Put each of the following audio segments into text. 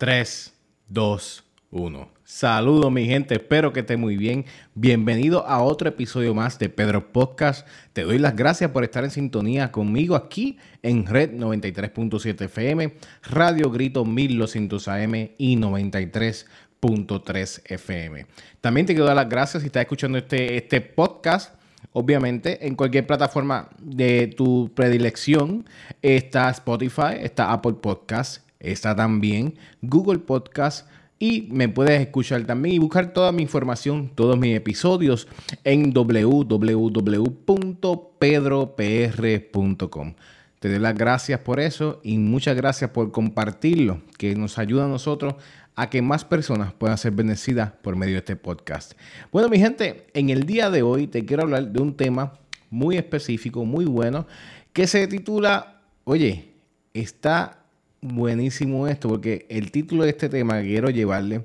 3, 2, 1. Saludos mi gente, espero que esté muy bien. Bienvenido a otro episodio más de Pedro Podcast. Te doy las gracias por estar en sintonía conmigo aquí en Red 93.7 FM, Radio Grito 1200 AM y 93.3 FM. También te quiero dar las gracias si estás escuchando este, este podcast. Obviamente, en cualquier plataforma de tu predilección está Spotify, está Apple Podcast, está también Google Podcast y me puedes escuchar también y buscar toda mi información, todos mis episodios en www.pedropr.com. Te doy las gracias por eso y muchas gracias por compartirlo, que nos ayuda a nosotros a que más personas puedan ser bendecidas por medio de este podcast. Bueno, mi gente, en el día de hoy te quiero hablar de un tema muy específico, muy bueno, que se titula, oye, está buenísimo esto porque el título de este tema que quiero llevarle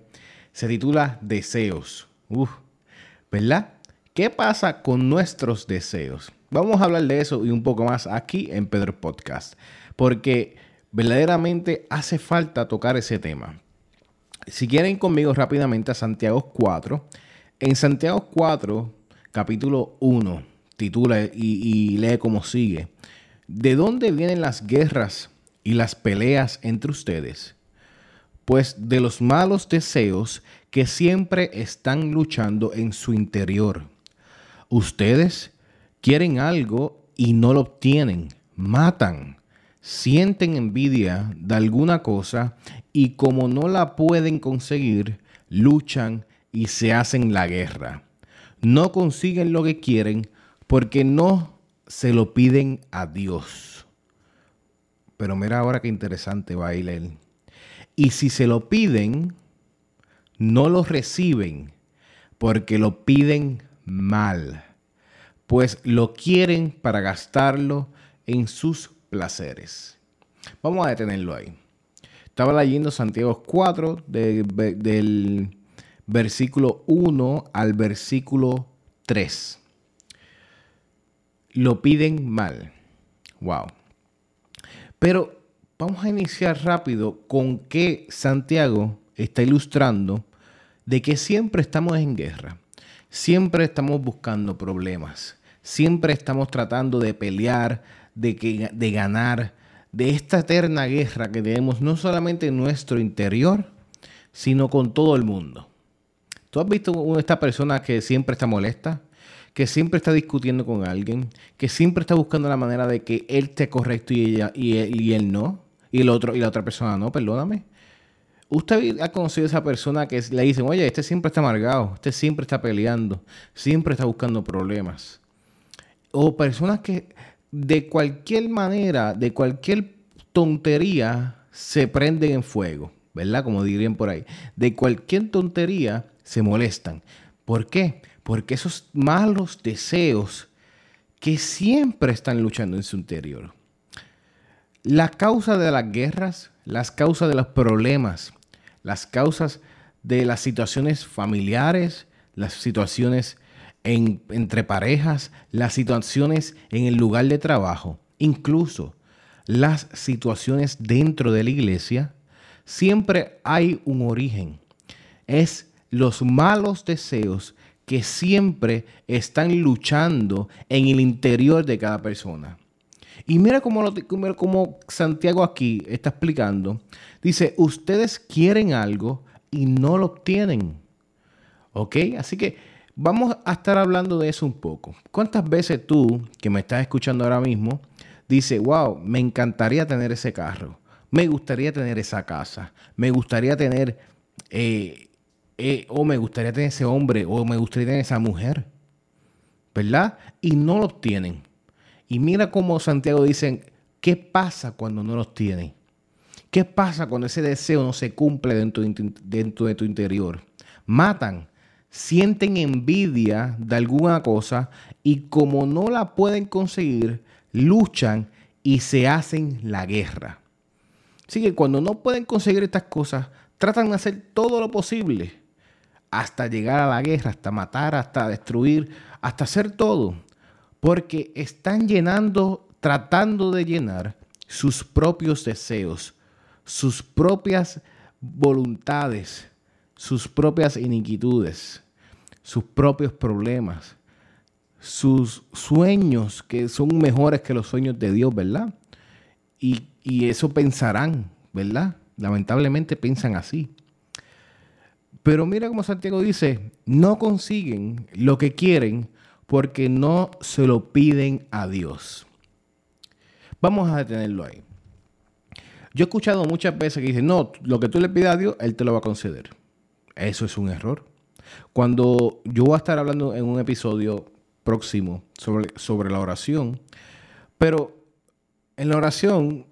se titula Deseos. ¿verdad? ¿Qué pasa con nuestros deseos? Vamos a hablar de eso y un poco más aquí en Pedro Podcast, porque verdaderamente hace falta tocar ese tema. Si quieren conmigo rápidamente a Santiago 4, en Santiago 4, capítulo 1, titula y, y lee como sigue. ¿De dónde vienen las guerras y las peleas entre ustedes? Pues de los malos deseos que siempre están luchando en su interior. Ustedes quieren algo y no lo obtienen, matan, sienten envidia de alguna cosa y como no la pueden conseguir, luchan y se hacen la guerra. No consiguen lo que quieren porque no se lo piden a Dios pero mira ahora qué interesante va a ir él. Y si se lo piden, no lo reciben porque lo piden mal, pues lo quieren para gastarlo en sus placeres. Vamos a detenerlo ahí. Estaba leyendo Santiago 4 del versículo 1 al versículo 3. Lo piden mal. Wow. Pero vamos a iniciar rápido con que Santiago está ilustrando de que siempre estamos en guerra, siempre estamos buscando problemas, siempre estamos tratando de pelear, de, que, de ganar, de esta eterna guerra que tenemos no solamente en nuestro interior, sino con todo el mundo. ¿Tú has visto esta persona que siempre está molesta? Que siempre está discutiendo con alguien, que siempre está buscando la manera de que él esté correcto y, ella, y, él, no, y, el otro, y la otra persona no, perdóname. Usted ha conocido a esa persona que le dicen, oye, este siempre está amargado, este siempre está peleando, siempre está buscando problemas. O personas que de cualquier manera, de cualquier tontería, se prenden en fuego, ¿verdad? Como dirían por ahí. De cualquier tontería se molestan. ¿Por qué? Porque esos malos deseos que siempre están luchando en su interior. La causa de las guerras, las causas de los problemas, las causas de las situaciones familiares, las situaciones entre parejas, las situaciones en el lugar de trabajo, incluso las situaciones dentro de la iglesia, siempre hay un origen. Es los malos deseos que siempre están luchando en el interior de cada persona. Y mira cómo, lo, Santiago aquí está explicando. Dice, ustedes quieren algo y no lo obtienen. ¿Ok? Así que vamos a estar hablando de eso un poco. ¿Cuántas veces tú, que me estás escuchando ahora mismo, dices, wow, me encantaría tener ese carro, me gustaría tener esa casa, me gustaría tener eh, eh, o me gustaría tener ese hombre, o me gustaría tener esa mujer, ¿verdad? Y no los tienen. Y mira cómo Santiago dice, ¿qué pasa cuando no los tienen? ¿Qué pasa cuando ese deseo no se cumple dentro de, dentro de tu interior? Matan, sienten envidia de alguna cosa y como no la pueden conseguir, luchan y se hacen la guerra. Así que cuando no pueden conseguir estas cosas, tratan de hacer todo lo posible hasta llegar a la guerra, hasta matar, hasta destruir, hasta hacer todo. Porque están llenando, tratando de llenar sus propios deseos, sus propias voluntades, sus propias iniquitudes, sus propios problemas, sus sueños que son mejores que los sueños de Dios, ¿verdad? Y, y eso pensarán, ¿verdad? Lamentablemente piensan así. Pero mira como Santiago dice, no consiguen lo que quieren porque no se lo piden a Dios. Vamos a detenerlo ahí. Yo he escuchado muchas veces que dicen, no, lo que tú le pidas a Dios, Él te lo va a conceder. Eso es un error. Cuando yo voy a estar hablando en un episodio próximo sobre, sobre la oración, pero en la oración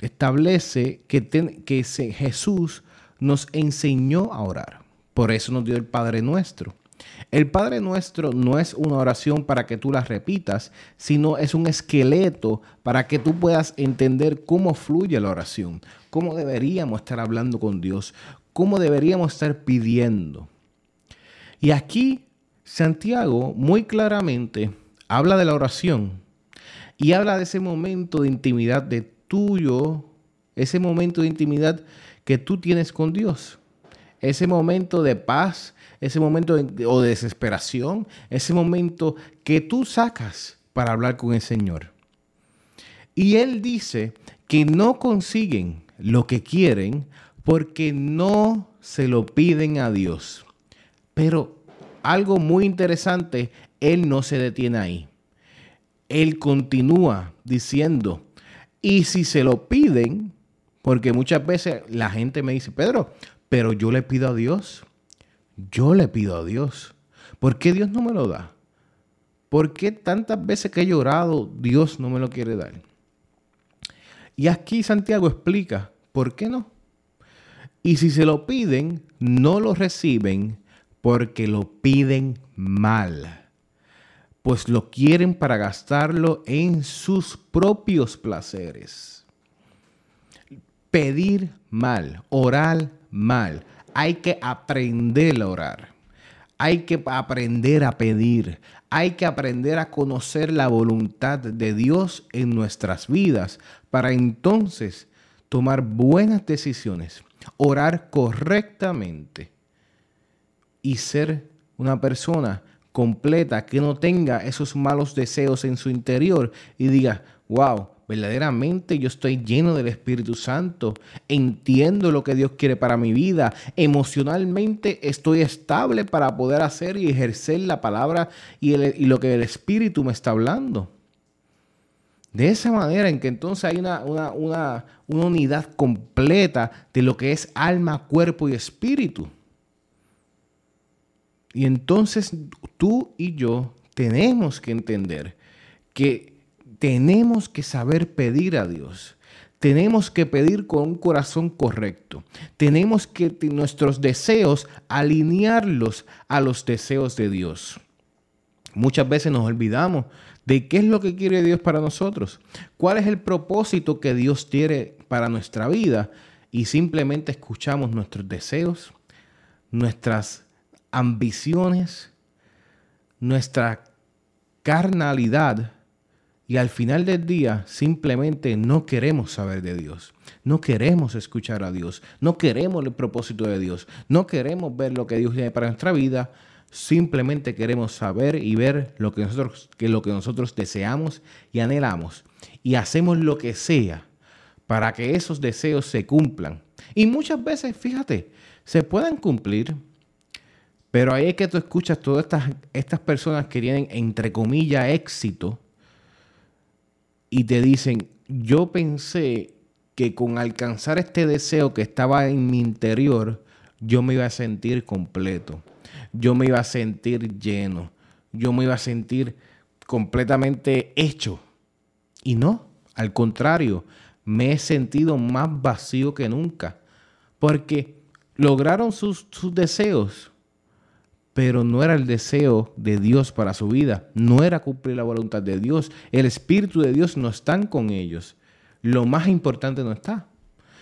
establece que, que Jesús nos enseñó a orar. Por eso nos dio el Padre Nuestro. El Padre Nuestro no es una oración para que tú la repitas, sino es un esqueleto para que tú puedas entender cómo fluye la oración, cómo deberíamos estar hablando con Dios, cómo deberíamos estar pidiendo. Y aquí Santiago muy claramente habla de la oración y habla de ese momento de intimidad de tuyo, ese momento de intimidad que tú tienes con Dios, ese momento de paz ese momento de, o de desesperación, ese momento que tú sacas para hablar con el Señor. Y Él dice que no consiguen lo que quieren porque no se lo piden a Dios. Pero algo muy interesante, Él no se detiene ahí. Él continúa diciendo, y si se lo piden, porque muchas veces la gente me dice, Pedro, pero yo le pido a Dios. Yo le pido a Dios. ¿Por qué Dios no me lo da? ¿Por qué tantas veces que he llorado Dios no me lo quiere dar? Y aquí Santiago explica por qué no. Y si se lo piden, no lo reciben porque lo piden mal. Pues lo quieren para gastarlo en sus propios placeres. Pedir mal, orar mal hay que aprender a orar. Hay que aprender a pedir. Hay que aprender a conocer la voluntad de Dios en nuestras vidas para entonces tomar buenas decisiones, orar correctamente y ser una persona completa que no tenga esos malos deseos en su interior y diga, wow, verdaderamente yo estoy lleno del Espíritu Santo, entiendo lo que Dios quiere para mi vida, emocionalmente estoy estable para poder hacer y ejercer la palabra y, lo que el Espíritu me está hablando. De esa manera en que entonces hay una, una unidad completa de lo que es alma, cuerpo y espíritu. Y entonces tú y yo tenemos que entender que tenemos que saber pedir a Dios. Tenemos que pedir con un corazón correcto. Tenemos que nuestros deseos alinearlos a los deseos de Dios. Muchas veces nos olvidamos de qué es lo que quiere Dios para nosotros, cuál es el propósito que Dios quiere para nuestra vida y simplemente escuchamos nuestros deseos, nuestras ambiciones, nuestra carnalidad y al final del día simplemente no queremos saber de Dios. No queremos escuchar a Dios. No queremos el propósito de Dios. No queremos ver lo que Dios tiene para nuestra vida. Simplemente queremos saber y ver lo que nosotros, que lo que nosotros deseamos y anhelamos. Y hacemos lo que sea para que esos deseos se cumplan. Y muchas veces, fíjate, se pueden cumplir, pero ahí es que tú escuchas todas estas, estas personas que tienen, entre comillas, éxito y te dicen, yo pensé que con alcanzar este deseo que estaba en mi interior, yo me iba a sentir completo, yo me iba a sentir lleno, yo me iba a sentir completamente hecho. Y no, al contrario, me he sentido más vacío que nunca, porque lograron sus, sus deseos, pero no era el deseo de Dios para su vida, no era cumplir la voluntad de Dios, el Espíritu de Dios no está con ellos, lo más importante no está.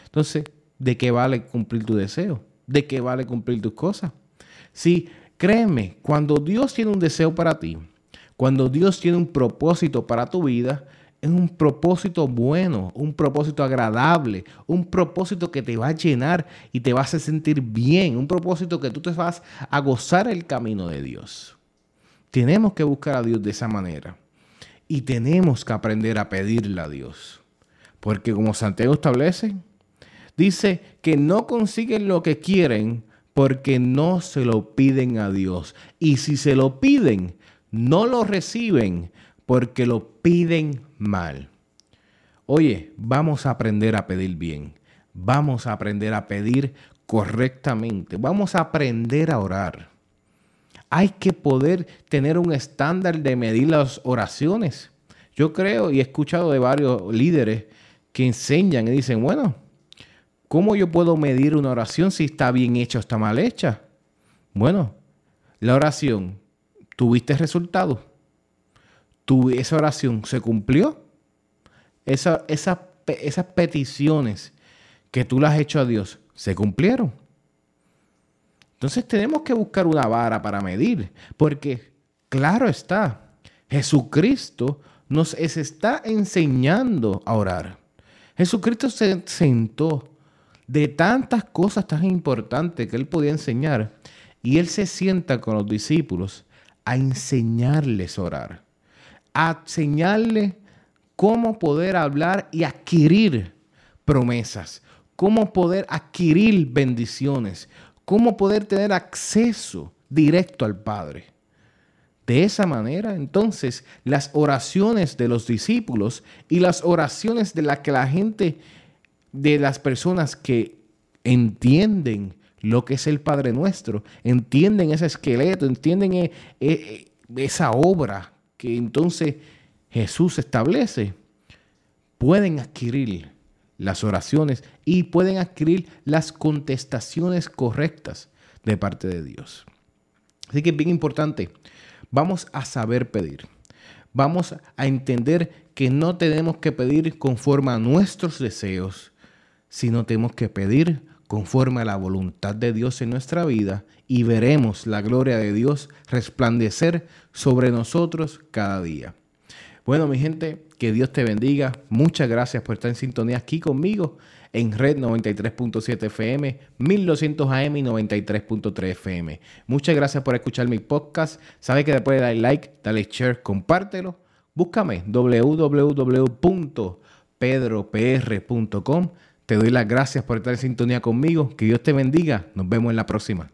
Entonces, ¿de qué vale cumplir tu deseo? ¿De qué vale cumplir tus cosas? Sí, créeme, cuando Dios tiene un deseo para ti, cuando Dios tiene un propósito para tu vida, en un propósito bueno, un propósito agradable, un propósito que te va a llenar y te vas a sentir bien, un propósito que tú te vas a gozar el camino de Dios. Tenemos que buscar a Dios de esa manera y tenemos que aprender a pedirle a Dios. Porque como Santiago establece, dice que no consiguen lo que quieren porque no se lo piden a Dios. Y si se lo piden, no lo reciben porque lo piden mal. Oye, vamos a aprender a pedir bien. Vamos a aprender a pedir correctamente. Vamos a aprender a orar. Hay que poder tener un estándar de medir las oraciones. Yo creo y he escuchado de varios líderes que enseñan y dicen, bueno, ¿cómo yo puedo medir una oración si está bien hecha o está mal hecha? Bueno, la oración, ¿tuviste resultados? Esa oración se cumplió. Esa, esas peticiones que tú las has hecho a Dios se cumplieron. Entonces tenemos que buscar una vara para medir, porque claro está, Jesucristo nos está enseñando a orar. Jesucristo se sentó de tantas cosas tan importantes que él podía enseñar y él se sienta con los discípulos a enseñarles a orar a enseñarle cómo poder hablar y adquirir promesas, cómo poder adquirir bendiciones, cómo poder tener acceso directo al Padre. De esa manera, entonces, las oraciones de los discípulos y las oraciones de la que la gente, de las personas que entienden lo que es el Padre nuestro, entienden ese esqueleto, entienden eh, eh, esa obra que entonces Jesús establece, pueden adquirir las oraciones y pueden adquirir las contestaciones correctas de parte de Dios. Así que es bien importante, vamos a saber pedir. Vamos a entender que no tenemos que pedir conforme a nuestros deseos, sino tenemos que pedir conforme a la voluntad de Dios en nuestra vida y veremos la gloria de Dios resplandecer sobre nosotros cada día. Bueno, mi gente, que Dios te bendiga. Muchas gracias por estar en sintonía aquí conmigo en Red 93.7 FM, 1200 AM y 93.3 FM. Muchas gracias por escuchar mi podcast. Sabe que después de dar like, dale share, compártelo. Búscame www.pedropr.com te doy las gracias por estar en sintonía conmigo. Que Dios te bendiga. Nos vemos en la próxima.